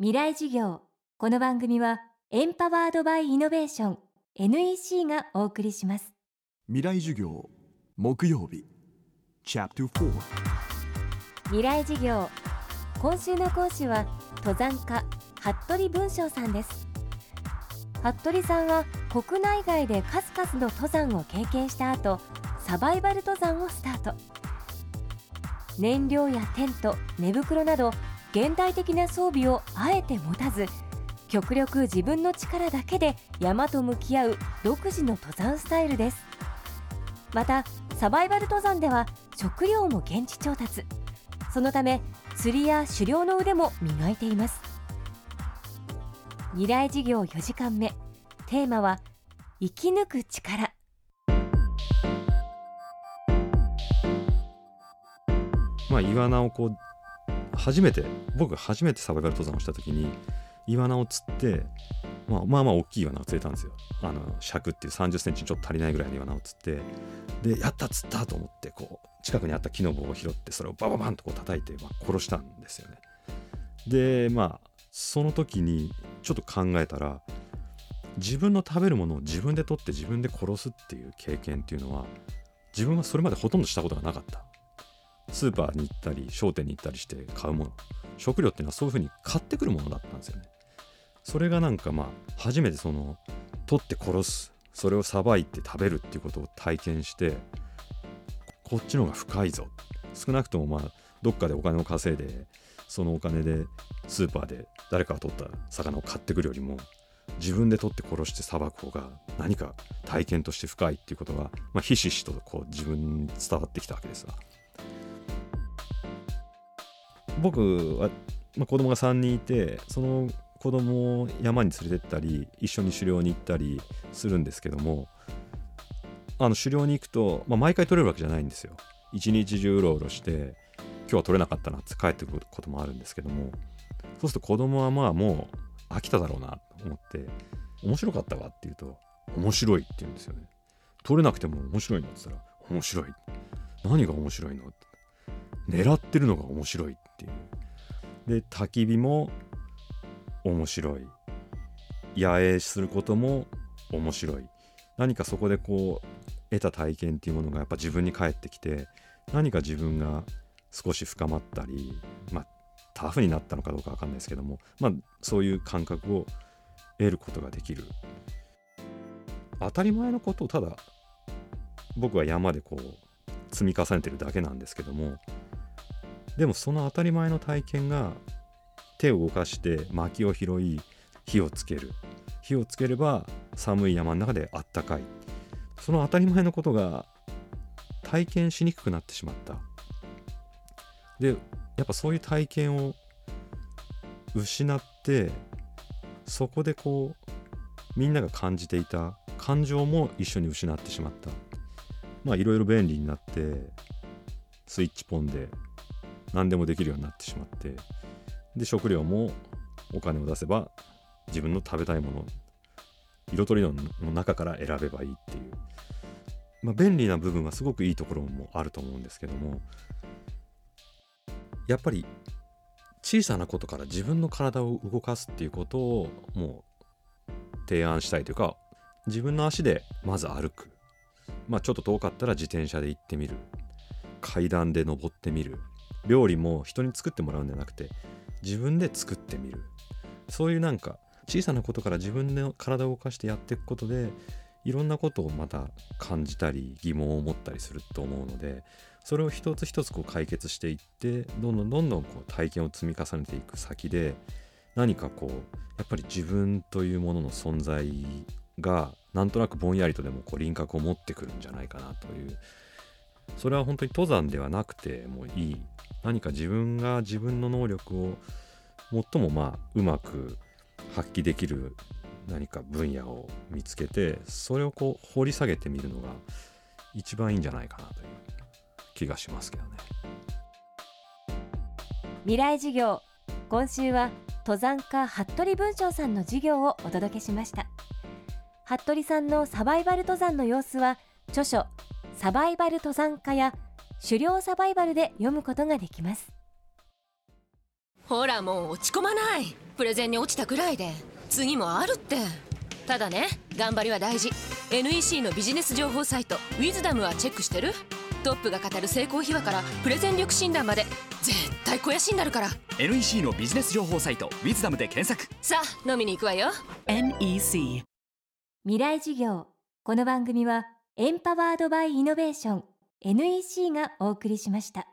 未来事業。この番組はエンパワードバイイノベーション NEC がお送りします。未来授業木曜日未来事業。今週の講師は登山家服部文章さんです。服部さんは国内外で数々の登山を経験した後サバイバル登山をスタート。燃料やテント寝袋など現代的な装備をあえて持たず極力自分の力だけで山と向き合う独自の登山スタイルです。またサバイバル登山では食料も現地調達。そのため釣りや狩猟の腕も磨いています。未来事業4時間目。テーマは生き抜く力。まあイワナをこう初めて僕が初めてサバイバル登山をした時にイワナを釣って、まあ、まあまあ大きいイワナを釣れたんですよ。あの尺っていう3 0センチちょっと足りないぐらいのイワナを釣ってでやった釣ったと思ってこう近くにあった木の棒を拾ってそれをバババンとこう叩いて、まあ、殺したんですよね。でまあその時にちょっと考えたら自分の食べるものを自分で取って自分で殺すっていう経験っていうのは自分はそれまでほとんどしたことがなかった。スーパーに行ったり商店に行ったりして買うもの。食料っていうのはそういうふうに買ってくるものだったんですよね。それがなんかまあ初めてその取って殺す。それをさばいて食べるっていうことを体験してこっちの方が深いぞ。少なくともまあどっかでお金を稼いでそのお金でスーパーで誰かが取った魚を買ってくるよりも自分で取って殺してさばく方が何か体験として深いっていうことが、まあ、ひしひしとこう自分に伝わってきたわけですが僕は、まあ、子供が3人いてその子供を山に連れてったり一緒に狩猟に行ったりするんですけどもあの狩猟に行くと、まあ、毎回取れるわけじゃないんですよ。一日中うろうろして今日は取れなかったなって帰ってくることもあるんですけどもそうすると子供はまあもう飽きただろうなと思って面白かったわって言うと面白いって言うんですよね。取れなくても面白いのって言ったら面白い。何が面白いのって。狙ってるのが面白いっていう。で焚き火も面白い。野営することも面白い。何かそこでこう得た体験っていうものがやっぱ自分に返ってきて何か自分が少し深まったりまあタフになったのかどうか分かんないですけどもまあそういう感覚を得ることができる。当たり前のことをただ僕は山でこう積み重ねてるだけなんですけどもでもその当たり前の体験が手を動かして薪を拾い火をつける。火をつければ寒い山の中であったかい。その当たり前のことが体験しにくくなってしまった。でやっぱそういう体験を失ってそこでこうみんなが感じていた感情も一緒に失ってしまった。まあいろいろ便利になってスイッチポンで何でもできるようになってしまってで食料もお金を出せば自分の食べたいもの色とりどりの中から選べばいいっていう、まあ、便利な部分はすごくいいところもあると思うんですけどもやっぱり小さなことから自分の体を動かすっていうことをもう提案したいというか自分の足でまず歩く。まあちょっと遠かったら自転車で行ってみる。階段で登ってみる。料理も人に作ってもらうんじゃなくて自分で作ってみる。そういうなんか小さなことから自分の体を動かしてやっていくことでいろんなことをまた感じたり疑問を持ったりすると思うのでそれを一つ一つこう解決していってどんどんどんどんこう体験を積み重ねていく先で何かこうやっぱり自分というものの存在がなんとなくぼんやりとでもこう輪郭を持ってくるんじゃないかなというそれは本当に登山ではなくてもいい。何か自分が自分の能力を最もまあうまく発揮できる何か分野を見つけてそれをこう掘り下げてみるのが一番いいんじゃないかなという気がしますけどね。未来授業今週は登山家服部文章さんの授業をお届けしました。服部さんのサバイバル登山の様子は著書サバイバル登山家や狩猟サバイバルで読むことができます。ほらもう落ち込まない。プレゼンに落ちたくらいで。次もあるって。ただね頑張りは大事。NEC のビジネス情報サイト「ウィズダムはチェックしてる？トップが語る成功秘話からプレゼン力診断まで。絶対肥やしになるから。NEC のビジネス情報サイト「ウィズダムで検索。さあ飲みに行くわよ。NEC 未来事業。この番組はエンパワードバイイノベーション NEC がお送りしました。